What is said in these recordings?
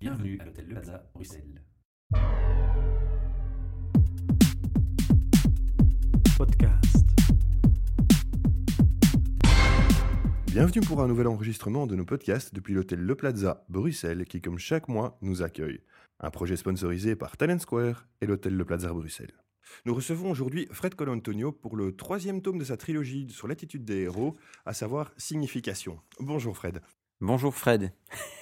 Bienvenue à l'hôtel Le Plaza, Bruxelles. Podcast. Bienvenue pour un nouvel enregistrement de nos podcasts depuis l'hôtel Le Plaza, Bruxelles, qui, comme chaque mois, nous accueille. Un projet sponsorisé par Talent Square et l'hôtel Le Plaza Bruxelles. Nous recevons aujourd'hui Fred Colantonio pour le troisième tome de sa trilogie sur l'attitude des héros, à savoir Signification. Bonjour Fred. Bonjour Fred.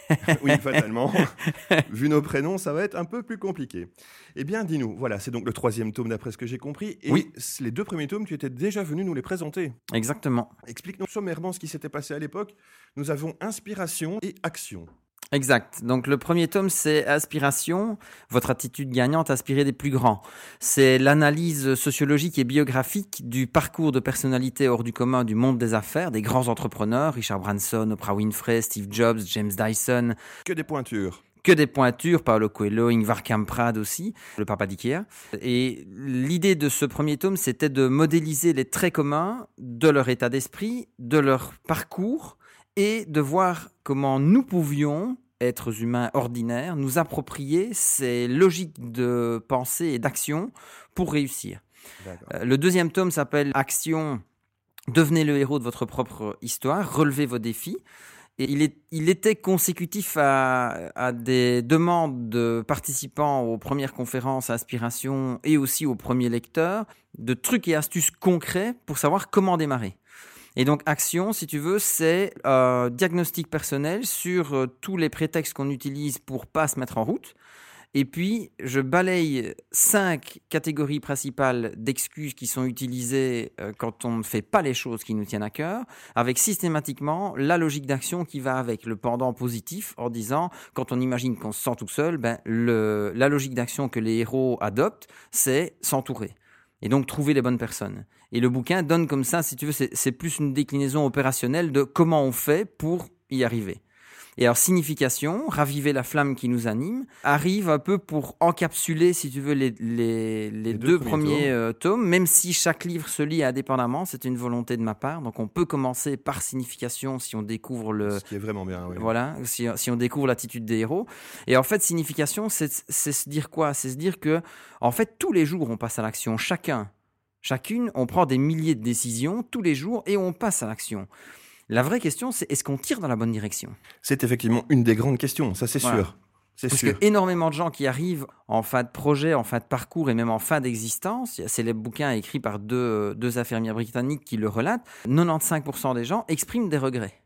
oui, fatalement. Vu nos prénoms, ça va être un peu plus compliqué. Eh bien, dis-nous, voilà, c'est donc le troisième tome d'après ce que j'ai compris. Et Oui. les deux premiers tomes, tu étais déjà venu nous les présenter. Exactement. Explique-nous sommairement ce qui s'était passé à l'époque. Nous avons inspiration et action. Exact. Donc le premier tome, c'est Aspiration, votre attitude gagnante aspirée des plus grands. C'est l'analyse sociologique et biographique du parcours de personnalité hors du commun du monde des affaires, des grands entrepreneurs, Richard Branson, Oprah Winfrey, Steve Jobs, James Dyson, Que des pointures. que des pointures, Paolo Coelho, Ingvar Kamprad aussi, le papa d'Ikea. Et l'idée de ce premier tome, c'était de modéliser les traits communs de leur état d'esprit, de leur parcours, et de voir comment nous pouvions, êtres humains ordinaires, nous approprier ces logiques de pensée et d'action pour réussir. Euh, Le deuxième tome s'appelle Action. Devenez le héros de votre propre histoire, relevez vos défis. Et il, est, il était consécutif à, à des demandes de participants aux premières conférences Inspiration et aussi aux premiers lecteurs de trucs et astuces concrets pour savoir comment démarrer. Et donc, action, si tu veux, c'est euh, diagnostic personnel sur euh, tous les prétextes qu'on utilise pour pas se mettre en route. Et puis, je balaye cinq catégories principales d'excuses qui sont utilisées euh, quand on ne fait pas les choses qui nous tiennent à cœur, avec systématiquement la logique d'action qui va avec le pendant positif, en disant, quand on imagine qu'on se sent tout seul, ben, la logique d'action que les héros adoptent, c'est s'entourer. Et donc, trouver les bonnes personnes. Et le bouquin donne comme ça, si tu veux, c'est plus une déclinaison opérationnelle de comment on fait pour y arriver. Et alors, signification, raviver la flamme qui nous anime, arrive un peu pour encapsuler, si tu veux, les, les, les deux deux, premiers euh, tomes, même si chaque livre se lit indépendamment, c'est une volonté de ma part. Donc, on peut commencer par signification si on découvre le, Ce qui est vraiment bien, oui. voilà, si, si on découvre l'attitude des héros. Et en fait, signification, c'est se dire quoi? C'est se dire que, en fait, tous les jours, on passe à l'action. Chacun, chacune, on prend des milliers de décisions tous les jours et on passe à l'action. La vraie question, c'est est-ce qu'on tire dans la bonne direction? C'est effectivement une des grandes questions, ça c'est Voilà. sûr. C'est Parce sûr. que énormément de gens qui arrivent en fin de projet, en fin de parcours et même en fin d'existence, c'est les bouquins écrits par deux, deux infirmières britanniques qui le relatent, 95% des gens expriment des regrets.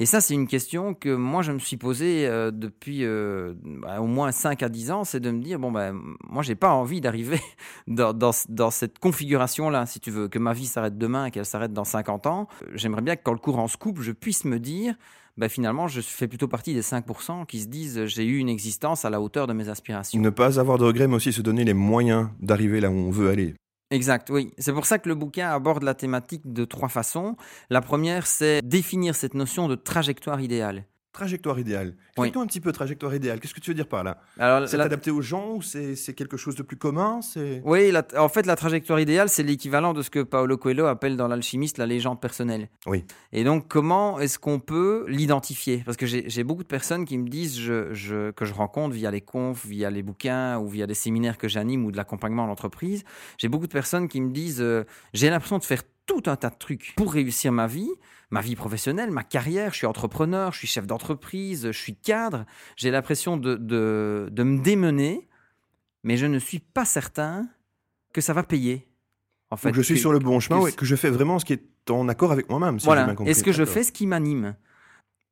Et ça, c'est une question que moi, je me suis posée euh, depuis euh, bah, au moins 5 à 10 ans, c'est de me dire, bon, ben, moi, j'ai pas envie d'arriver dans, cette configuration-là, si tu veux, que ma vie s'arrête demain et qu'elle s'arrête dans 50 ans. J'aimerais bien que quand le courant se coupe, je puisse me dire, ben, finalement, je fais plutôt partie des 5% qui se disent, j'ai eu une existence à la hauteur de mes aspirations. Ne pas avoir de regrets, mais aussi se donner les moyens d'arriver là où on veut aller. Exact, oui. C'est pour ça que le bouquin aborde la thématique de trois façons. La première, c'est définir cette notion de trajectoire idéale. Trajectoire idéale. Oui. Explique-nous un petit peu trajectoire idéale. Qu'est-ce que tu veux dire par là? Alors, C'est la- adapté aux gens ou c'est quelque chose de plus commun? C'est Oui, la- en fait, la trajectoire idéale, c'est l'équivalent de ce que Paolo Coelho appelle dans l'alchimiste la légende personnelle. Oui. Et donc, comment est-ce qu'on peut l'identifier? Parce que j'ai j'ai beaucoup de personnes qui me disent, je, je- que je rencontre via les confs, via les bouquins ou via des séminaires que j'anime ou de l'accompagnement à l'entreprise, j'ai beaucoup de personnes qui me disent, euh, j'ai l'impression de faire tout un tas de trucs pour réussir ma vie, ma vie professionnelle, ma carrière, je suis entrepreneur, je suis chef d'entreprise, je suis cadre, j'ai l'impression de, de, de me démener, mais je ne suis pas certain que ça va payer. En fait, Donc je suis que- sur le bon chemin, que ouais, que je fais vraiment ce qui est en accord avec moi-même. si voilà. Est-ce que je fais ce qui m'anime?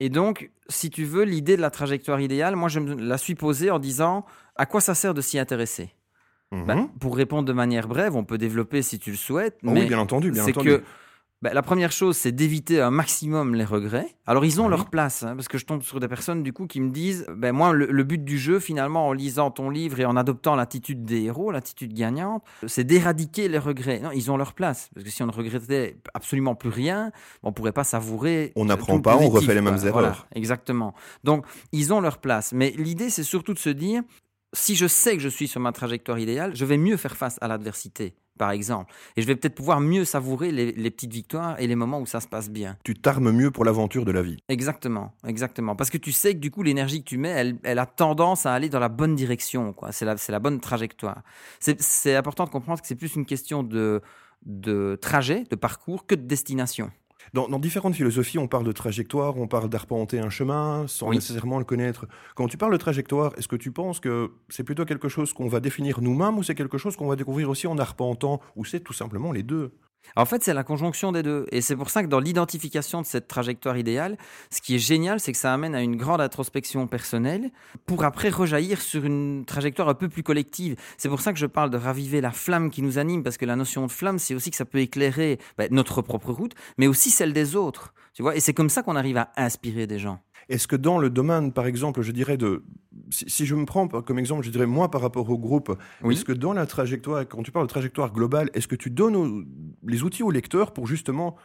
Et donc, si tu veux, l'idée de la trajectoire idéale, moi, je me la suis posée en disant à quoi ça sert de s'y intéresser? Mhm. Ben, Pour répondre de manière brève, on peut développer si tu le souhaites. Oh mais oui, bien entendu, bien c'est entendu. que ben, la première chose, c'est d'éviter un maximum les regrets. Alors, ils ont Oui. leur place, hein, parce que je tombe sur des personnes du coup qui me disent, ben moi, le, le but du jeu, finalement, en lisant ton livre et en adoptant l'attitude des héros, l'attitude gagnante, c'est d'éradiquer les regrets. Non, ils ont leur place, parce que si on ne regrettait absolument plus rien, on pourrait pas savourer. On euh, n'apprend tout le pas, on refait les mêmes erreurs. Voilà, exactement. Donc, ils ont leur place, mais l'idée, c'est surtout de se dire, si je sais que je suis sur ma trajectoire idéale, je vais mieux faire face à l'adversité par exemple. Et je vais peut-être pouvoir mieux savourer les, les petites victoires et les moments où ça se passe bien. Tu t'armes mieux pour l'aventure de la vie. Exactement, exactement. Parce que tu sais que du coup, l'énergie que tu mets, elle, elle a tendance à aller dans la bonne direction. quoi. C'est la, c'est la bonne trajectoire. C'est important de comprendre que c'est plus une question de, de trajet, de parcours, que de destination. Dans, dans différentes philosophies, on parle de trajectoire, on parle d'arpenter un chemin sans Oui. nécessairement le connaître. Quand tu parles de trajectoire, est-ce que tu penses que c'est plutôt quelque chose qu'on va définir nous-mêmes ou c'est quelque chose qu'on va découvrir aussi en arpentant ou c'est tout simplement les deux? En fait, c'est la conjonction des deux. Et c'est pour ça que dans l'identification de cette trajectoire idéale, ce qui est génial, c'est que ça amène à une grande introspection personnelle pour après rejaillir sur une trajectoire un peu plus collective. C'est pour ça que je parle de raviver la flamme qui nous anime, parce que la notion de flamme, c'est aussi que ça peut éclairer ben, notre propre route, mais aussi celle des autres. Tu vois Et c'est comme ça qu'on arrive à inspirer des gens. Est-ce que dans le domaine, par exemple, je dirais de... Si, si je me prends comme exemple, je dirais moi par rapport au groupe, Oui. est-ce que dans la trajectoire, quand tu parles de trajectoire globale, est-ce que tu donnes les outils au lecteur pour justement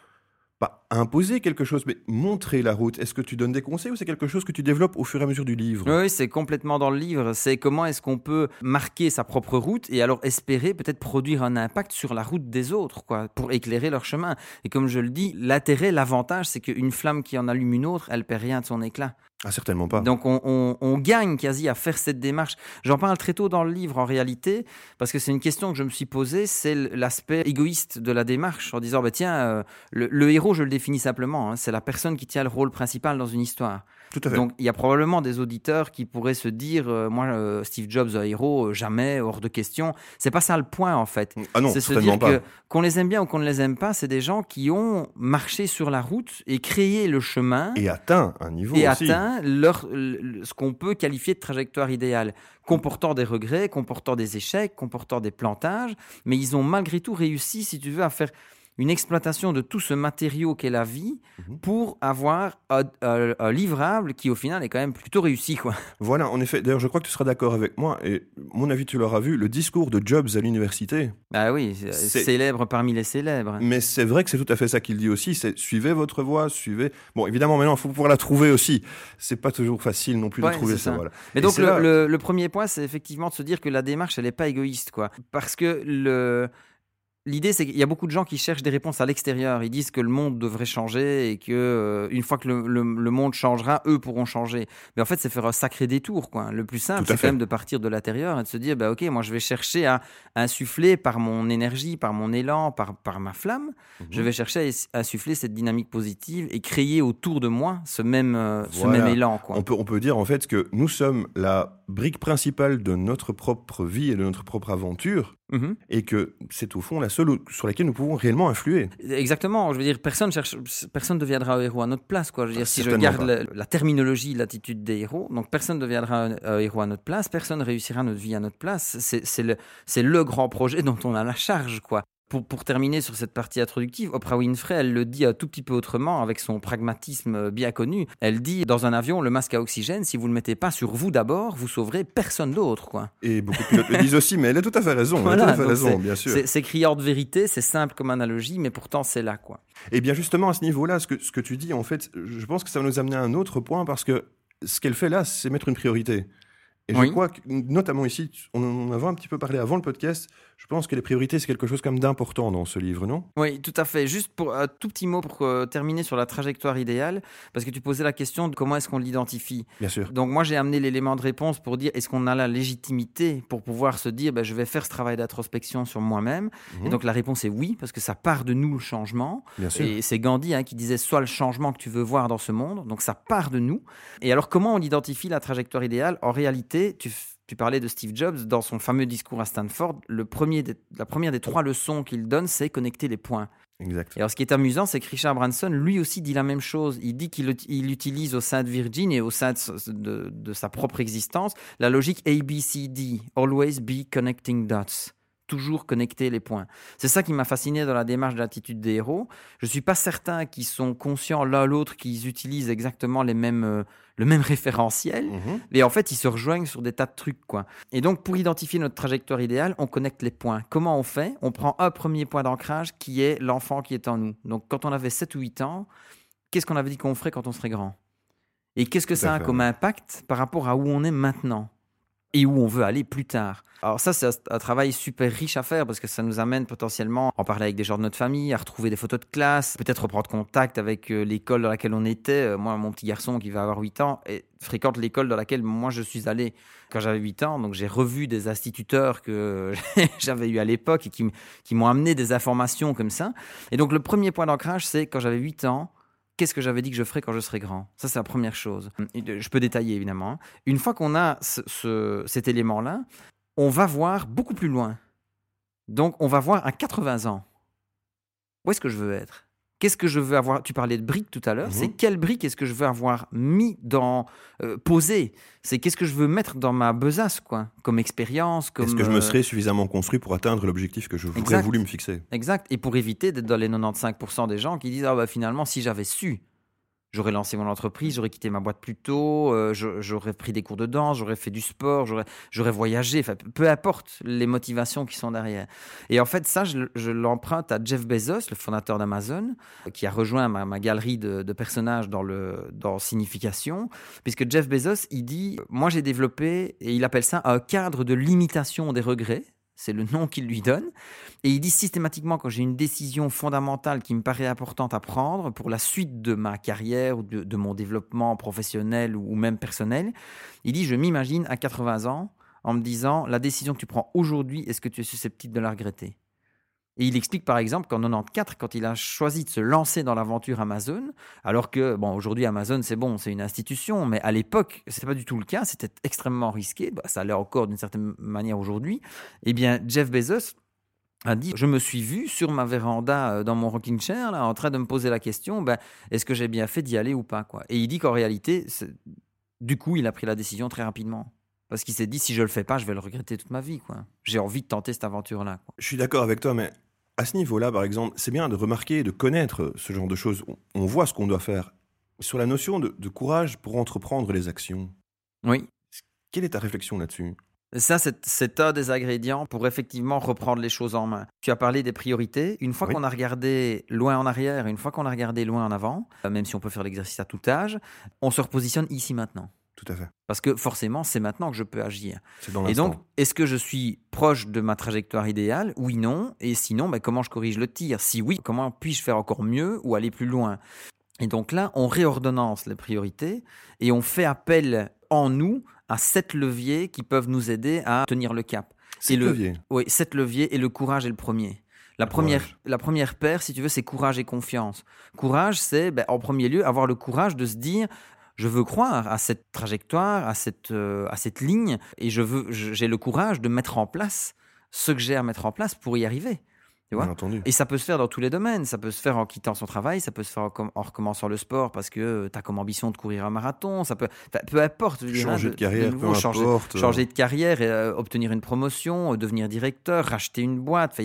pas imposer quelque chose, mais montrer la route Est-ce que tu donnes des conseils ou c'est quelque chose que tu développes au fur et à mesure du livre? Oui, c'est complètement dans le livre. C'est comment est-ce qu'on peut marquer sa propre route et alors espérer peut-être produire un impact sur la route des autres, quoi, pour éclairer leur chemin. Et comme je le dis, l'intérêt, l'avantage, c'est qu'une flamme qui en allume une autre, elle perd rien de son éclat. Ah, certainement pas. Donc on, on- on gagne quasi à faire cette démarche. J'en parle très tôt dans le livre en réalité, parce que c'est une question que je me suis posée, c'est l'aspect égoïste de la démarche, en disant, bah, tiens, euh, le, le héros, je le définis simplement, hein, c'est la personne qui tient le rôle principal dans une histoire. Tout à fait. Donc il y a probablement des auditeurs qui pourraient se dire, euh, moi, euh, Steve Jobs, un héros, euh, jamais, hors de question. C'est pas ça le point en fait. ah non, c'est se dire pas. que qu'on les aime bien ou qu'on ne les aime pas, c'est des gens qui ont marché sur la route et créé le chemin Et atteint un niveau et aussi. atteint leur, le- ce qu'on peut qualifier de trajectoire idéale, comportant des regrets, comportant des échecs, comportant des plantages, mais ils ont malgré tout réussi, si tu veux, à faire une exploitation de tout ce matériau qu'est la vie Mhm. pour avoir un, un- un livrable qui au final est quand même plutôt réussi quoi. Voilà, en effet. D'ailleurs, je crois que tu seras d'accord avec moi. Et mon avis, tu l'auras vu, le discours de Jobs à l'université. Ah oui, célèbre parmi les célèbres. Mais c'est vrai que c'est tout à fait ça qu'il dit aussi. C'est suivez votre voie, suivez. Bon, évidemment, maintenant, il faut pouvoir la trouver aussi. C'est pas toujours facile non plus Ouais, de trouver ça. ça. Voilà. Mais Et donc c'est le, là- le- le premier point, c'est effectivement de se dire que la démarche, elle n'est pas égoïste, quoi. Parce que le L'idée, c'est qu'il y a beaucoup de gens qui cherchent des réponses à l'extérieur. Ils disent que le monde devrait changer et que euh, une fois que le, le- le monde changera, eux pourront changer. Mais en fait, c'est faire un sacré détour. Quoi. Le plus simple, c'est quand même de partir de l'intérieur et de se dire, bah, ok, moi, je vais chercher à insuffler par mon énergie, par mon élan, par, par ma flamme. Mhm. Je vais chercher à insuffler cette dynamique positive et créer autour de moi ce même, euh, ce même élan. Quoi. On peut, on peut dire en fait que nous sommes la brique principale de notre propre vie et de notre propre aventure, Mhm. et que c'est au fond la seule sur laquelle nous pouvons réellement influer. Exactement. Je veux dire, personne cherche, personne ne deviendra un héros à notre place, quoi. Je veux dire, si je garde la, la terminologie, l'attitude des héros, donc personne ne deviendra un, un héros à notre place, personne ne réussira notre vie à notre place. C'est le, c'est le grand projet dont on a la charge, quoi. Pour, pour terminer sur cette partie introductive, Oprah Winfrey, elle le dit un tout petit peu autrement, avec son pragmatisme bien connu. Elle dit, dans un avion, le masque à oxygène, si vous ne le mettez pas sur vous d'abord, vous sauverez personne d'autre, quoi. Et beaucoup de pilotes le disent aussi, mais elle a tout à fait raison. Voilà, elle a tout à fait raison, bien sûr. C'est criard de vérité, c'est simple comme analogie, mais pourtant c'est là, quoi. Et bien justement à ce niveau-là, ce que, ce que tu dis, en fait, je pense que ça va nous amener à un autre point parce que ce qu'elle fait là, c'est mettre une priorité. Et Oui. je crois que, notamment ici, on en avait un petit peu parlé avant le podcast, je pense que les priorités, c'est quelque chose même d'important dans ce livre, non? Oui, tout à fait. Juste pour un tout petit mot pour euh, terminer sur la trajectoire idéale, parce que tu posais la question de comment est-ce qu'on l'identifie. Bien sûr. Donc moi j'ai amené l'élément de réponse pour dire est-ce qu'on a la légitimité pour pouvoir se dire ben, je vais faire ce travail d'introspection sur moi-même? Mhm. Et donc la réponse est oui, parce que ça part de nous le changement. Bien sûr. Et c'est Gandhi hein, qui disait sois le changement que tu veux voir dans ce monde. Donc ça part de nous. Et alors comment on identifie la trajectoire idéale? En réalité, tu, tu parlais de Steve Jobs dans son fameux discours à Stanford. Le premier des- la première des trois leçons qu'il donne, c'est connecter les points. Exact. Et alors, ce qui est amusant, c'est que Richard Branson, lui aussi, dit la même chose. Il dit qu'il ut- il utilise au sein de Virgin et au sein de, de- de sa propre existence la logique ABCD, Always Be Connecting Dots. Toujours connecter les points. C'est ça qui m'a fasciné dans la démarche de l'attitude des héros. Je suis pas certain qu'ils sont conscients l'un l'autre qu'ils utilisent exactement les mêmes, euh, le même référentiel. Mais en fait, ils se rejoignent sur des tas de trucs, quoi. Et donc, pour identifier notre trajectoire idéale, on connecte les points. Comment on fait? On prend un premier point d'ancrage qui est l'enfant qui est en nous. Donc, quand on avait 7 ou 8 ans, qu'est-ce qu'on avait dit qu'on ferait quand on serait grand? Et qu'est-ce que Tout ça a fait, comme impact par rapport à où on est maintenant? Et où on veut aller plus tard. Alors ça, c'est un travail super riche à faire parce que ça nous amène potentiellement à en parler avec des gens de notre famille, à retrouver des photos de classe, peut-être reprendre contact avec euh, l'école dans laquelle on était. Euh, moi, mon petit garçon qui va avoir 8 ans et fréquente l'école dans laquelle moi je suis allé quand j'avais 8 ans. Donc j'ai revu des instituteurs que j'avais eu à l'époque et qui, qui m'ont amené des informations comme ça. Et donc le premier point d'ancrage, c'est quand j'avais 8 ans, qu'est-ce que j'avais dit que je ferais quand je serai grand? Ça, c'est la première chose. Je peux détailler, évidemment. Hein. Une fois qu'on a ce, cet élément-là, on va voir beaucoup plus loin. Donc, on va voir à 80 ans. Où est-ce que je veux être? Qu'est-ce que je veux avoir? Tu parlais de briques tout à l'heure. C'est mhm. quelle brique est-ce que je veux avoir mis dans euh, posé C'est qu'est-ce que je veux mettre dans ma besace, quoi, comme expérience, comme. Est-ce que je me euh, serais suffisamment construit pour atteindre l'objectif que je voudrais voulu me fixer? Exact. Et pour éviter d'être dans les 95% des gens qui disent ah bah finalement si j'avais su, J'aurais lancé mon entreprise, j'aurais quitté ma boîte plus tôt, euh, j'aurais pris des cours de danse, j'aurais fait du sport, j'aurais voyagé, peu importe les motivations qui sont derrière. Et en fait, ça, je, l'emprunte à Jeff Bezos, le fondateur d'Amazon, qui a rejoint ma, galerie de, personnages dans, le, dans Signification, puisque Jeff Bezos, il dit, moi j'ai développé, et il appelle ça un cadre de limitation des regrets, c'est le nom qu'il lui donne. Et il dit systématiquement, quand j'ai une décision fondamentale qui me paraît importante à prendre pour la suite de ma carrière ou de, mon développement professionnel ou même personnel, il dit, je m'imagine à 80 ans en me disant, la décision que tu prends aujourd'hui, est-ce que tu es susceptible de la regretter? Et il explique par exemple qu'en 94, quand il a choisi de se lancer dans l'aventure Amazon, alors que, bon, aujourd'hui Amazon c'est bon, c'est une institution, mais à l'époque, ce n'était pas du tout le cas, c'était extrêmement risqué, bah, ça l'est encore d'une certaine manière aujourd'hui, eh bien, Jeff Bezos a dit, je me suis vu sur ma véranda euh, dans mon rocking chair, là, en train de me poser la question, ben, est-ce que j'ai bien fait d'y aller ou pas quoi. Et il dit qu'en réalité, du coup, il a pris la décision très rapidement. Parce qu'il s'est dit, si je le fais pas, je vais le regretter toute ma vie. quoi. J'ai envie de tenter cette aventure-là. Je suis d'accord avec toi, mais à ce niveau-là, par exemple, c'est bien de remarquer et de connaître ce genre de choses. On voit ce qu'on doit faire. Sur la notion de, courage pour entreprendre les actions. Oui. Quelle est ta réflexion là-dessus? Ça, c'est un des ingrédients pour effectivement reprendre les choses en main. Tu as parlé des priorités. Une fois qu'on a regardé loin en arrière, une fois qu'on a regardé loin en avant, euh, même si on peut faire l'exercice à tout âge, on se repositionne ici maintenant. Tout à fait. Parce que forcément, c'est maintenant que je peux agir. Dans et donc, est-ce que je suis proche de ma trajectoire idéale? Oui, non. Et sinon, ben, comment je corrige le tir? Si oui, comment puis-je faire encore mieux ou aller plus loin? Et donc là, on réordonnance les priorités et on fait appel en nous à sept leviers qui peuvent nous aider à tenir le cap. Sept leviers Oui, sept leviers et le courage est le premier. La première, la première paire, si tu veux, c'est courage et confiance. Courage, c'est ben, en premier lieu avoir le courage de se dire je veux croire à cette trajectoire, à cette, euh, à cette ligne, et je veux, j'ai le courage de mettre en place ce que j'ai à mettre en place pour y arriver. Tu vois et ça peut se faire dans tous les domaines. Ça peut se faire en quittant son travail, ça peut se faire en, recommençant le sport parce que tu as comme ambition de courir un marathon. Ça peut, peu importe. Changer de, carrière, peu changer, importe. changer de carrière, et, euh, obtenir une promotion, euh, devenir directeur, racheter une boîte,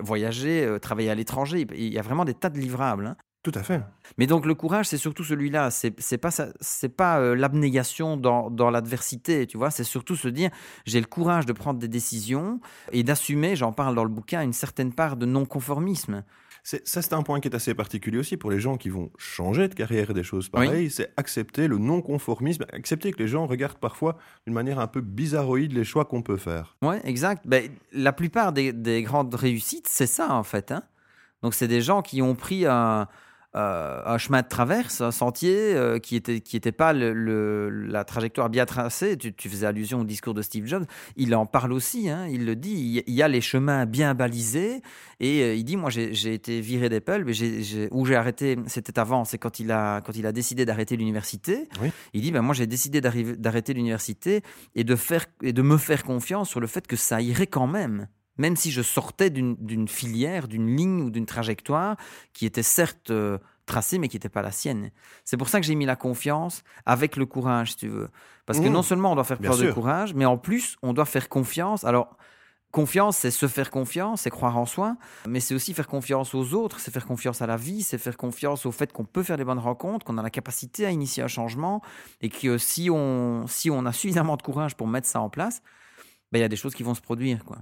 voyager, travailler à l'étranger. Il y a vraiment des tas de livrables. Hein. Tout à fait. Mais donc le courage, c'est surtout celui-là. C'est pas c'est pas euh, l'abnégation dans, dans l'adversité, tu vois. C'est surtout se dire j'ai le courage de prendre des décisions et d'assumer. J'en parle dans le bouquin une certaine part de non-conformisme. Ça, c'est un point qui est assez particulier aussi pour les gens qui vont changer de carrière et des choses pareilles. C'est accepter le non-conformisme, accepter que les gens regardent parfois d'une manière un peu bizarroïde les choix qu'on peut faire. Oui, exact. Ben, la plupart des, des, grandes réussites, c'est ça en fait. Hein. Donc c'est des gens qui ont pris un, euh, un chemin de traverse, un sentier euh, qui n'était qui était pas le, la trajectoire bien tracée. Tu, faisais allusion au discours de Steve Jobs. Il en parle aussi, hein, il le dit. Il y a les chemins bien balisés. Et euh, il dit Moi, j'ai été viré des mais j'ai où j'ai arrêté, c'était avant, c'est quand, il a, quand il a décidé d'arrêter l'université. Il dit ben, Moi, j'ai décidé d'arrêter l'université et, de faire, et de me faire confiance sur le fait que ça irait quand même même si je sortais d'une filière, d'une ligne ou d'une trajectoire qui était certes euh, tracée, mais qui n'était pas la sienne. C'est pour ça que j'ai mis la confiance avec le courage, si tu veux. Parce que mmh. non seulement on doit faire preuve de courage, mais en plus, on doit faire confiance. Alors, Confiance, c'est se faire confiance, c'est croire en soi, mais c'est aussi faire confiance aux autres, c'est faire confiance à la vie, c'est faire confiance au fait qu'on peut faire des bonnes rencontres, qu'on a la capacité à initier un changement, et que si on, si on a suffisamment de courage pour mettre ça en place, ben, il y a des choses qui vont se produire. quoi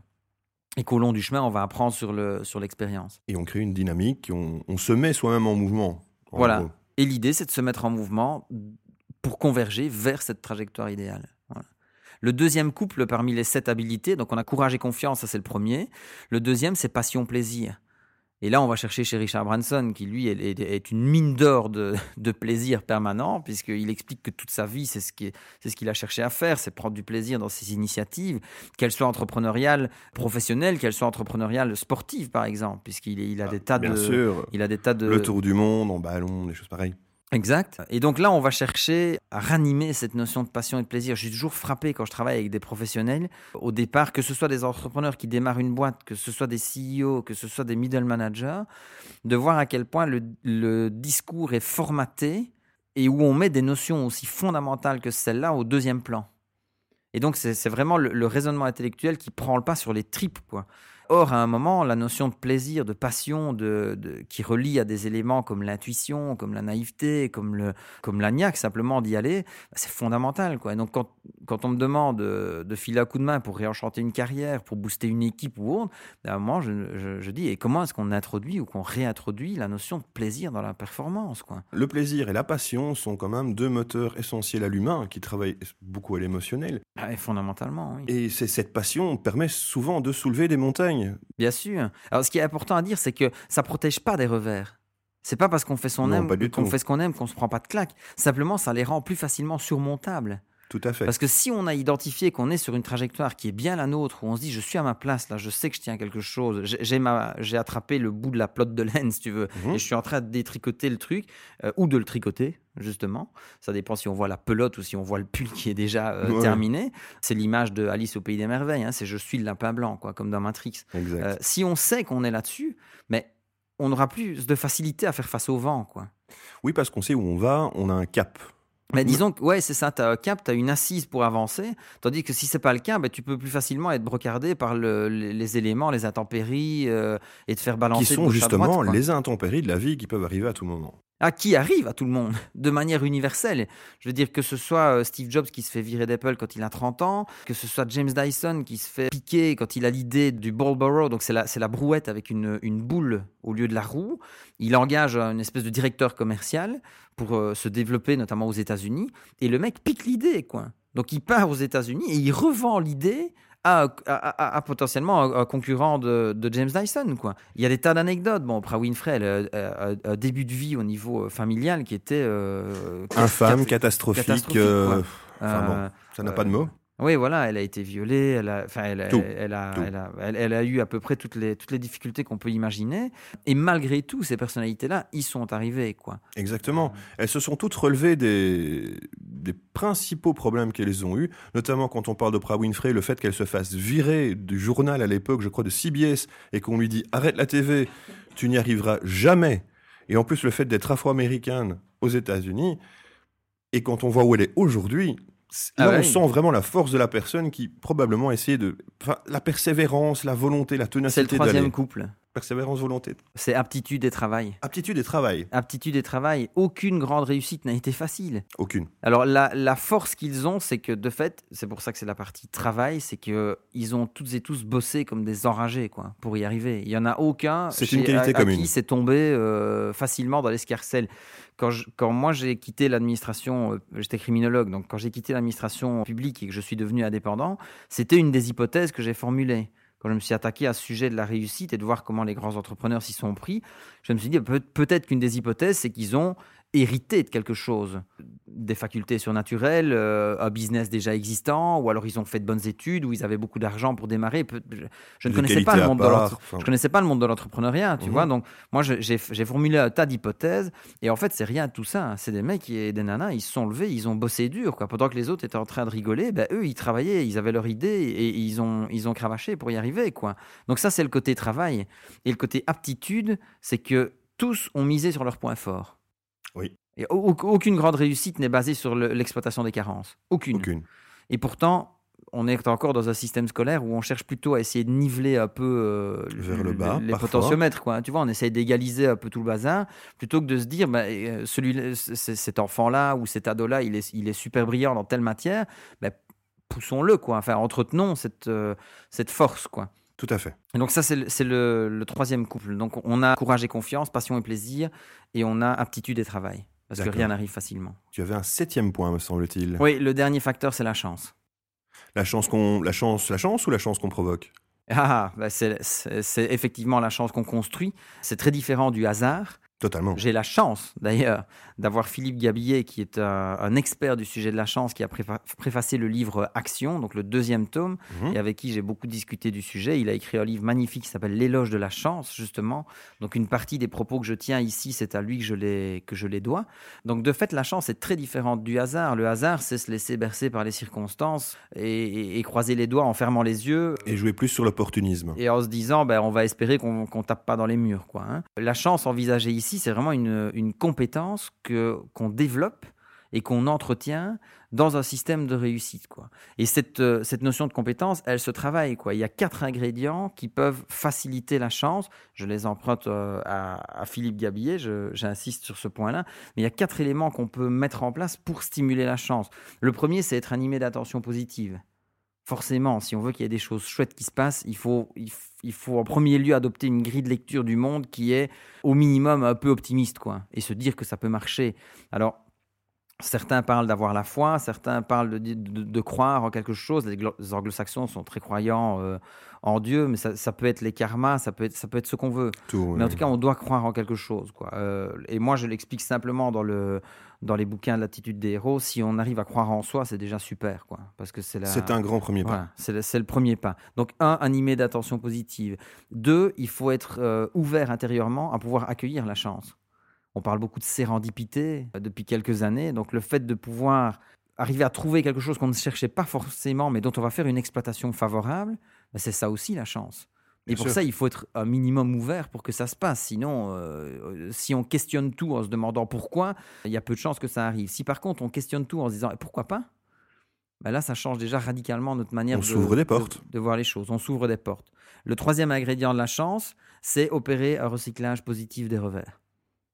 et qu'au long du chemin, on va apprendre sur, le, sur l'expérience. Et on crée une dynamique, on, on se met soi-même en mouvement. voilà. Et l'idée, c'est de se mettre en mouvement pour converger vers cette trajectoire idéale. Le deuxième couple parmi les sept habilités, donc on a courage et confiance, ça c'est le premier. Le deuxième, c'est passion-plaisir. Et là, on va chercher chez Richard Branson, qui lui est, est une mine d'or de, de, plaisir permanent, puisqu'il explique que toute sa vie, c'est ce qu'il ce qu'il a cherché à faire, c'est prendre du plaisir dans ses initiatives, qu'elles soient entrepreneuriales, professionnelles, qu'elles soient entrepreneuriales, sportives, par exemple, puisqu'il il a Ah, des tas bien de, sûr. il a des tas de, Le tour du monde en ballon, des choses pareilles. Exact. Et donc là, on va chercher à ranimer cette notion de passion et de plaisir. Je suis toujours frappé quand je travaille avec des professionnels, au départ, que ce soit des entrepreneurs qui démarrent une boîte, que ce soit des CEO, que ce soit des middle managers, de voir à quel point le, discours est formaté et où on met des notions aussi fondamentales que celles-là au deuxième plan. Et donc, c'est c'est vraiment le, le raisonnement intellectuel qui prend le pas sur les tripes, quoi. Or, à un moment, la notion de plaisir, de passion, de, de- qui relie à des éléments comme l'intuition, comme la naïveté, comme le, comme l'agnac, simplement d'y aller, bah, c'est fondamental. Quoi. Et donc, quand, quand on me demande de, filer un coup de main pour réenchanter une carrière, pour booster une équipe ou autre, à un moment, je, je- je dis, et comment est-ce qu'on introduit ou qu'on réintroduit la notion de plaisir dans la performance quoi? Le plaisir et la passion sont quand même deux moteurs essentiels à l'humain qui travaillent beaucoup à l'émotionnel. Ah, et Fondamentalement, oui. Et c'est cette passion permet souvent de soulever des montagnes. Bien sûr. Alors, ce qui est important à dire, c'est que ça protège pas des revers. C'est pas parce qu'on fait son Non, aime qu'on fait ce qu'on aime qu'on se prend pas de claque. Simplement, ça les rend plus facilement surmontables. Tout à fait. Parce que si on a identifié qu'on est sur une trajectoire qui est bien la nôtre, où on se dit je suis à ma place là, je sais que je tiens quelque chose, j'ai j'ai ma- j'ai attrapé le bout de la plotte de laine si tu veux, Mhm. et je suis en train de détricoter le truc, euh, ou de le tricoter justement. Ça dépend si on voit la pelote ou si on voit le pull qui est déjà euh, Ouais. terminé. C'est l'image de Alice au pays des merveilles, hein, c'est je suis le lapin blanc quoi, comme dans Matrix. Exact. Euh, si on sait qu'on est là-dessus, mais on aura plus de facilité à faire face au vent quoi. Oui, parce qu'on sait où on va, on a un cap. Mais disons que ouais, c'est ça, tu as un cap, tu as une assise pour avancer, tandis que si c'est pas le cas, ben, tu peux plus facilement être brocardé par le- les, éléments, les intempéries euh, et te faire balancer qui sont droite, justement les intempéries de la vie qui peuvent arriver à tout moment. Ah, qui arrive à tout le monde, de manière universelle. Je veux dire que ce soit euh, Steve Jobs qui se fait virer d'Apple quand il a 30 ans, que ce soit James Dyson qui se fait piquer quand il a l'idée du Ballborough, donc c'est la, la brouette avec une, une boule au lieu de la roue. Il engage une espèce de directeur commercial pour euh, se développer, notamment aux États-Unis, et le mec pique l'idée, quoi. Donc il part aux États-Unis et il revend l'idée à, à- à- à potentiellement un, un concurrent de, de James Dyson. Quoi. Il y a des tas d'anecdotes. Bon, Oprah Winfrey, elle a- a un début de vie au niveau euh, familial qui était... euh, Infâme, cat- catastrophique. catastrophique, euh, quoi. enfin bon, euh, ça n'a euh, pas de mots. Oui, voilà, elle a été violée, elle a, enfin, elle, a- Tout, elle, a, tout. elle, a, elle- elle a eu à peu près toutes les, toutes les difficultés qu'on peut imaginer. Et malgré tout, ces personnalités-là, ils sont arrivés, quoi. Exactement. Elles se sont toutes relevées des, des principaux problèmes qu'elles ont eus, notamment quand on parle d'Oprah Winfrey, le fait qu'elle se fasse virer du journal à l'époque, je crois, de CBS, et qu'on lui dit arrête la TV, tu n'y arriveras jamais. Et en plus, le fait d'être afro-américaine aux États-Unis, et quand on voit où elle est aujourd'hui, Ah là, ouais. on sent vraiment la force de la personne qui probablement essayait de. Enfin, la persévérance, la volonté, la C'est ténacité le troisième couple. Persévérance, volonté. C'est aptitude et travail. Aptitude et travail. Aptitude et travail. Aucune grande réussite n'a été facile. Aucune. Alors la, la force qu'ils ont, c'est que de fait, c'est pour ça que c'est la partie travail, c'est que ils ont toutes et tous bossé comme des enragés quoi pour y arriver. Il y en a aucun C'est chez- une qualité à, à commune. qui c'est tombé euh, facilement dans l'escarcelle. Quand, je- quand moi j'ai quitté l'administration, euh, j'étais criminologue, donc quand j'ai quitté l'administration publique et que je suis devenu indépendant, c'était une des hypothèses que j'ai formulées. Quand je me suis attaqué à ce sujet de la réussite et de voir comment les grands entrepreneurs s'y sont pris, je me suis dit peut- peut-être qu'une des hypothèses, c'est qu'ils ont hérité de quelque chose, des facultés surnaturelles, euh, un business déjà existant, ou alors ils ont fait de bonnes études, ou ils avaient beaucoup d'argent pour démarrer. Je, je ne connaissais pas le monde de part, l'entre- enfin, je connaissais pas le monde de l'entrepreneuriat, tu Mhm. vois. Donc moi j'ai formulé un tas d'hypothèses, et en fait c'est rien de tout ça. hein. C'est des mecs et des nanas, ils se sont levés, ils ont bossé dur, quoi. Pendant que les autres étaient en train de rigoler, ben, eux ils travaillaient, ils avaient leur idée et ils ont ils ont cravaché pour y arriver, quoi. Donc ça c'est le côté travail, et le côté aptitude, c'est que tous ont misé sur leur point fort. Oui. Et au- au- aucune grande réussite n'est basée sur le- l'exploitation des carences. Aucune. aucune. Et pourtant, on est encore dans un système scolaire où on cherche plutôt à essayer de niveler un peu euh, Vers le bas, les parfois. potentiomètres. Quoi. Tu vois, on essaye d'égaliser un peu tout le bazar plutôt que de se dire, bah, euh, celui, c- cet enfant-là ou cet ado-là, il est, il est super brillant dans telle matière. bah, poussons-le, quoi. Enfin, entretenons cette, euh, cette force, quoi. Tout à fait. Et donc ça, c'est le, c'est le- le troisième couple. Donc on a courage et confiance, passion et plaisir, et on a aptitude et travail. Parce que rien n'arrive facilement. Tu avais un septième point, me semble-t-il. Oui, le dernier facteur, c'est la chance. La chance qu'on, la chance, la chance ou la chance qu'on provoque? Ah, bah, c'est effectivement la chance qu'on construit. C'est très différent du hasard. Totalement. J'ai la chance, d'ailleurs, d'avoir Philippe Gabillet, qui est un, un expert du sujet de la chance, qui a préfa- préfacé le livre Action, donc le deuxième tome, Mhm. et avec qui j'ai beaucoup discuté du sujet. Il a écrit un livre magnifique qui s'appelle L'éloge de la chance, justement. Donc une partie des propos que je tiens ici, c'est à lui que je les, que je les dois. Donc de fait, la chance est très différente du hasard. Le hasard, c'est se laisser bercer par les circonstances et, et- et croiser les doigts en fermant les yeux. Et jouer plus sur l'opportunisme. Et en se disant, ben, on va espérer qu'on qu'on tape pas dans les murs. Quoi, hein. La chance envisagée ici, c'est vraiment une, compétence que qu'on développe et qu'on entretient dans un système de réussite. Quoi. Et cette, euh, cette notion de compétence, elle se travaille. Quoi. Il y a quatre ingrédients qui peuvent faciliter la chance. Je les emprunte euh, à, Philippe Gabillet, j'insiste sur ce point-là. Mais il y a quatre éléments qu'on peut mettre en place pour stimuler la chance. Le premier, c'est être animé d'attention positive. Forcément, si on veut qu'il y ait des choses chouettes qui se passent, il faut, il, faut en premier lieu adopter une grille de lecture du monde qui est au minimum un peu optimiste, quoi, et se dire que ça peut marcher. Alors, certains parlent d'avoir la foi, certains parlent de, de- de croire en quelque chose. Les, glo- les anglo-saxons sont très croyants euh, en Dieu, mais ça, ça peut être les karmas, ça peut être, ça peut être ce qu'on veut. Tout, Mais en tout cas, on doit croire en quelque chose. Quoi. Euh, et moi, je l'explique simplement dans, le, dans les bouquins de l'attitude des héros. Si on arrive à croire en soi, c'est déjà super. Quoi, parce que c'est la... c'est un grand premier pas. Voilà, c'est le, c'est le premier pas. Donc, un, animé d'attention positive. Deux, il faut être euh, ouvert intérieurement à pouvoir accueillir la chance. On parle beaucoup de sérendipité euh, depuis quelques années. Donc, le fait de pouvoir arriver à trouver quelque chose qu'on ne cherchait pas forcément, mais dont on va faire une exploitation favorable, ben, c'est ça aussi la chance. Et Bien pour sûr. ça, il faut être un minimum ouvert pour que ça se passe. Sinon, euh, euh, si on questionne tout en se demandant pourquoi, il y a peu de chances que ça arrive. Si par contre on questionne tout en se disant Eh, pourquoi pas, ben là, ça change déjà radicalement notre manière On de, des de- portes. de voir les choses. On s'ouvre des portes. Le troisième ingrédient de la chance, c'est opérer un recyclage positif des revers.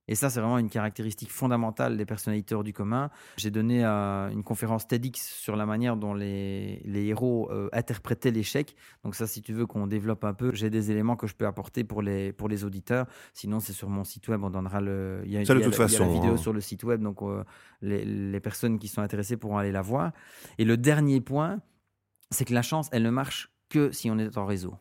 Et ça, c'est vraiment une caractéristique fondamentale des personnalités hors du commun. J'ai donné euh, une conférence TEDx sur la manière dont les, les héros euh, interprétaient l'échec. Donc ça, si tu veux qu'on développe un peu, j'ai des éléments que je peux apporter pour les, pour les auditeurs. Sinon, c'est sur mon site web, on donnera le... Il y a, Ça, de toute la- la vidéo hein. sur le site web, donc euh, les, les personnes qui sont intéressées pourront aller la voir. Et le dernier point, c'est que la chance, elle ne marche que si on est en réseau.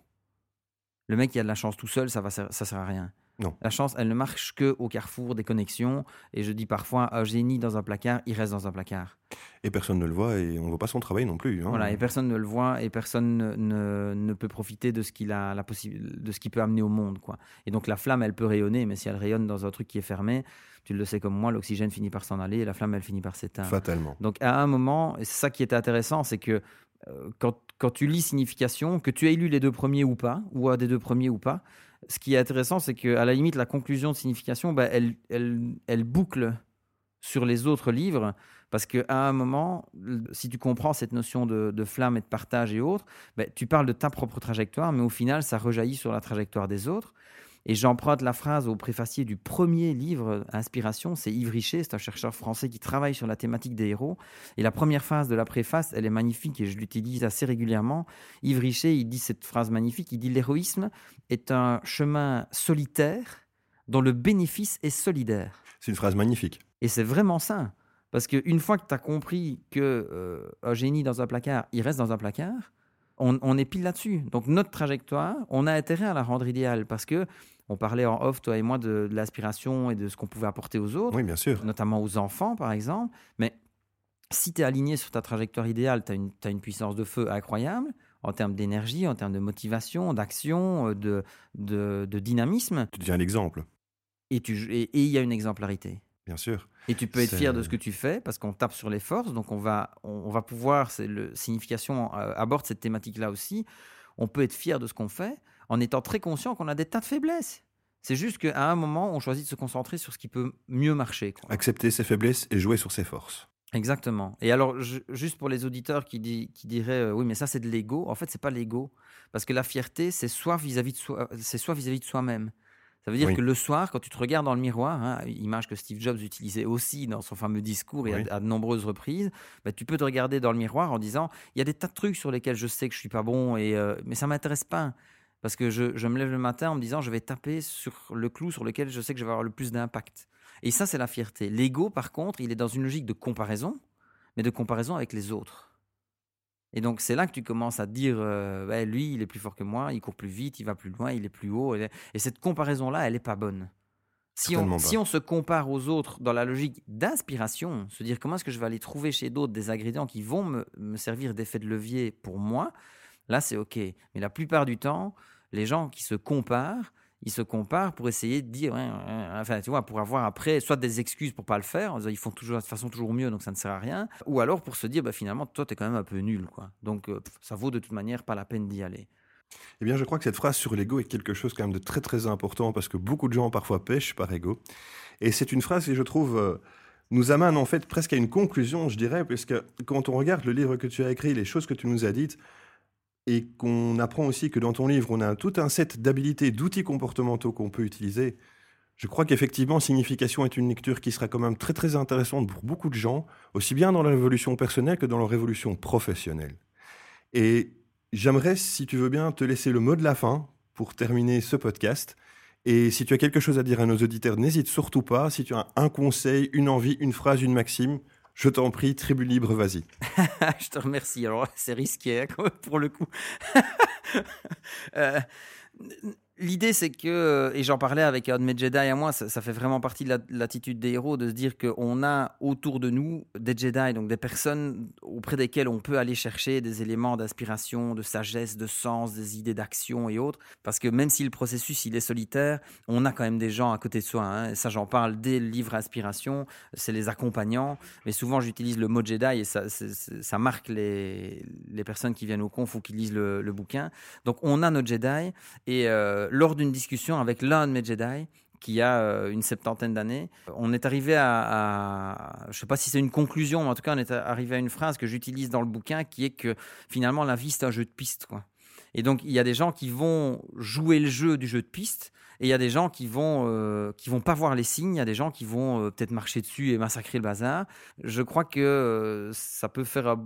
Le mec qui a de la chance tout seul, ça va, ça sert à rien. Non. La chance, elle ne marche que au carrefour des connexions. Et je dis parfois, un génie dans un placard, il reste dans un placard. Et personne ne le voit et on ne voit pas son travail non plus. hein. Voilà, et personne ne le voit et personne ne, peut profiter de ce qu'il a la de ce qu'il peut amener au monde, quoi. Et donc la flamme, elle peut rayonner, mais si elle rayonne dans un truc qui est fermé, tu le sais comme moi, l'oxygène finit par s'en aller et la flamme, elle finit par s'éteindre. Fatalement. Donc à un moment, et c'est ça qui était intéressant, c'est que euh, quand, quand tu lis signification, que tu aies lu les deux premiers ou pas, ou un des deux premiers ou pas, ce qui est intéressant, c'est qu'à la limite, la conclusion de signification, bah, elle, elle, elle boucle sur les autres livres, parce qu'à un moment, si tu comprends cette notion de, de flamme et de partage et autres, bah, tu parles de ta propre trajectoire, mais au final, ça rejaillit sur la trajectoire des autres. Et j'emprunte la phrase au préfacier du premier livre Inspiration, c'est Yves Richer, c'est un chercheur français qui travaille sur la thématique des héros. Et la première phrase de la préface, elle est magnifique et je l'utilise assez régulièrement. Yves Richer, il dit cette phrase magnifique, il dit L'héroïsme est un chemin solitaire dont le bénéfice est solidaire. C'est une phrase magnifique. Et c'est vraiment ça. Parce qu'une fois que tu as compris que euh, un génie dans un placard, il reste dans un placard, on, on est pile là-dessus. Donc notre trajectoire, on a intérêt à la rendre idéale parce que on parlait en off, toi et moi, de, de l'aspiration et de ce qu'on pouvait apporter aux autres Oui, bien sûr. notamment aux enfants, par exemple. Mais si tu es aligné sur ta trajectoire idéale, tu as, as une puissance de feu incroyable en termes d'énergie, en termes de motivation, d'action, euh, de, de, de dynamisme, Tu deviens l'exemple, et tu- et et il y a une exemplarité. Bien sûr. Et tu peux être fier de ce que tu fais parce qu'on tape sur les forces, donc on va, on, va pouvoir, c'est le signification euh, aborde cette thématique-là aussi. On peut être fier de ce qu'on fait en étant très conscient qu'on a des tas de faiblesses. C'est juste qu'à un moment, on choisit de se concentrer sur ce qui peut mieux marcher. quoi. Accepter ses faiblesses et jouer sur ses forces. Exactement. Et alors, je- juste pour les auditeurs qui, dit- qui diraient euh, oui, mais ça c'est de l'ego. En fait, c'est pas l'ego, parce que la fierté, c'est soit vis-à-vis de soi, c'est soit vis-à-vis de soi-même. Ça veut dire Oui. que le soir, quand tu te regardes dans le miroir, hein, image que Steve Jobs utilisait aussi dans son fameux discours et à, de nombreuses reprises, bah, tu peux te regarder dans le miroir en disant il y a des tas de trucs sur lesquels je sais que je suis pas bon, et, euh, mais ça m'intéresse pas. Parce que je, je me lève le matin en me disant je vais taper sur le clou sur lequel je sais que je vais avoir le plus d'impact. Et ça, c'est la fierté. L'ego, par contre, il est dans une logique de comparaison, mais de comparaison avec les autres. Et donc c'est là que tu commences à te dire, euh, lui, il est plus fort que moi, il court plus vite, il va plus loin, il est plus haut. Et et cette comparaison-là, elle n'est pas bonne. On, si on se compare aux autres dans la logique d'inspiration, se dire comment est-ce que je vais aller trouver chez d'autres des ingrédients qui vont me, me servir d'effet de levier pour moi, là c'est ok. Mais la plupart du temps, les gens qui se comparent, ils se comparent pour essayer de dire, ouais, ouais, enfin tu vois, pour avoir après soit des excuses pour pas le faire, ils font toujours de toute façon toujours mieux, donc ça ne sert à rien, ou alors pour se dire, bah, finalement, toi tu es quand même un peu nul, quoi. Donc euh, ça vaut de toute manière pas la peine d'y aller. Eh bien, je crois que cette phrase sur l'ego est quelque chose quand même de très très important parce que beaucoup de gens parfois pêchent par ego. Et c'est une phrase qui, je trouve, euh, nous amène en fait presque à une conclusion, je dirais, puisque quand on regarde le livre que tu as écrit, les choses que tu nous as dites, et qu'on apprend aussi que dans ton livre, on a tout un set d'habilités, d'outils comportementaux qu'on peut utiliser, je crois qu'effectivement, Signification est une lecture qui sera quand même très très intéressante pour beaucoup de gens, aussi bien dans la révolution personnelle que dans la révolution professionnelle. Et j'aimerais, si tu veux bien, te laisser le mot de la fin pour terminer ce podcast. Et si tu as quelque chose à dire à nos auditeurs, n'hésite surtout pas. Si tu as un conseil, une envie, une phrase, une maxime, je t'en prie, tribu libre, vas-y. je te remercie. Alors, c'est risqué hein, pour le coup. Euh, L'idée, c'est que, et j'en parlais avec un de mes Jedi à moi, ça, fait vraiment partie de la- de l'attitude des héros de se dire qu'on a autour de nous des Jedi, donc des personnes auprès desquelles on peut aller chercher des éléments d'inspiration, de sagesse, de sens, des idées d'action et autres. Parce que même si le processus il est solitaire, on a quand même des gens à côté de soi. hein. Ça, j'en parle dès le livre Inspiration, c'est les accompagnants. Mais souvent, j'utilise le mot Jedi et ça, marque les, personnes qui viennent au conf ou qui lisent le, bouquin. Donc, on a notre Jedi. Et euh, lors d'une discussion avec l'un de mes Jedi, qui a euh, une septantaine d'années, on est arrivé à, je ne sais pas si c'est une conclusion, mais en tout cas, on est arrivé à une phrase que j'utilise dans le bouquin, qui est que finalement, la vie, c'est un jeu de piste. Quoi. Et donc, il y a des gens qui vont jouer le jeu du jeu de piste, et il y a des gens qui vont, euh, qui vont pas voir les signes, il y a des gens qui vont euh, peut-être marcher dessus et massacrer le bazar. Je crois que euh, ça peut faire,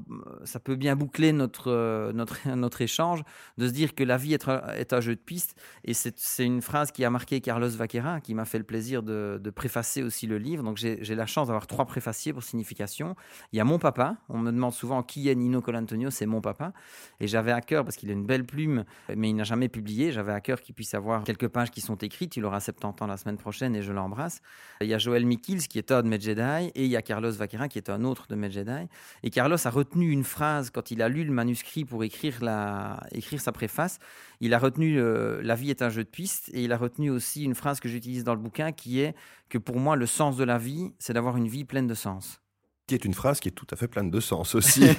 ça peut bien boucler notre, notre, notre échange, de se dire que la vie est un, est un jeu de piste. Et c'est une phrase qui a marqué Carlos Vaquera, qui m'a fait le plaisir de, de préfacer aussi le livre. Donc j'ai la chance d'avoir trois préfaciers pour signification. Il y a mon papa. On me demande souvent qui est Nino Colantonio, c'est mon papa. Et j'avais à cœur, parce qu'il a une belle plume, mais il n'a jamais publié, j'avais à cœur qu'il puisse avoir quelques pages qui sont écrites. Il aura 70 ans la semaine prochaine et je l'embrasse. Il y a Joël Mikils qui est un de mes et il y a Carlos Vaquera qui est un autre de mes Jedi. Et Carlos a retenu une phrase quand il a lu le manuscrit pour écrire, la, écrire sa préface. Il a retenu euh, La vie est un jeu de piste et il a retenu aussi une phrase que j'utilise dans le bouquin qui est que pour moi, le sens de la vie, c'est d'avoir une vie pleine de sens. Qui est une phrase qui est tout à fait pleine de sens aussi.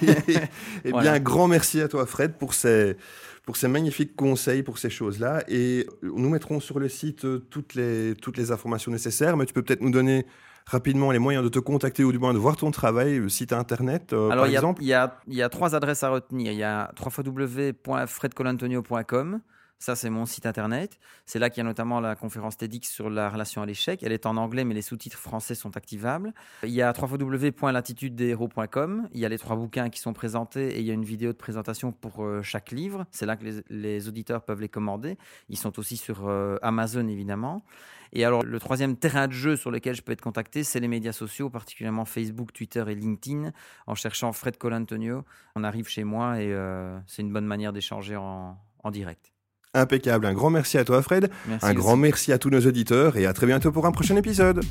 eh Voilà. bien, grand merci à toi, Fred, pour ces, pour ces magnifiques conseils, pour ces choses-là. Et nous mettrons sur le site euh, toutes les, toutes les informations nécessaires, mais tu peux peut-être nous donner rapidement les moyens de te contacter ou du moins de voir ton travail, le site internet, euh, Alors, par il y, a, exemple. il, y a, il y a trois adresses à retenir. Il y a www.fredcolantonio.com. Ça, c'est mon site internet. C'est là qu'il y a notamment la conférence TEDx sur la relation à l'échec. Elle est en anglais, mais les sous-titres français sont activables. Il y a www.latitudedeshéros.com. Il y a les trois bouquins qui sont présentés et il y a une vidéo de présentation pour euh, chaque livre. C'est là que les, auditeurs peuvent les commander. Ils sont aussi sur euh, Amazon, évidemment. Et alors, le troisième terrain de jeu sur lequel je peux être contacté, c'est les médias sociaux, particulièrement Facebook, Twitter et LinkedIn. En cherchant Fred Colantonio, on arrive chez moi et euh, c'est une bonne manière d'échanger en direct. Impeccable. Un grand merci à toi, Fred. Un grand merci à tous nos auditeurs et à très bientôt pour un prochain épisode.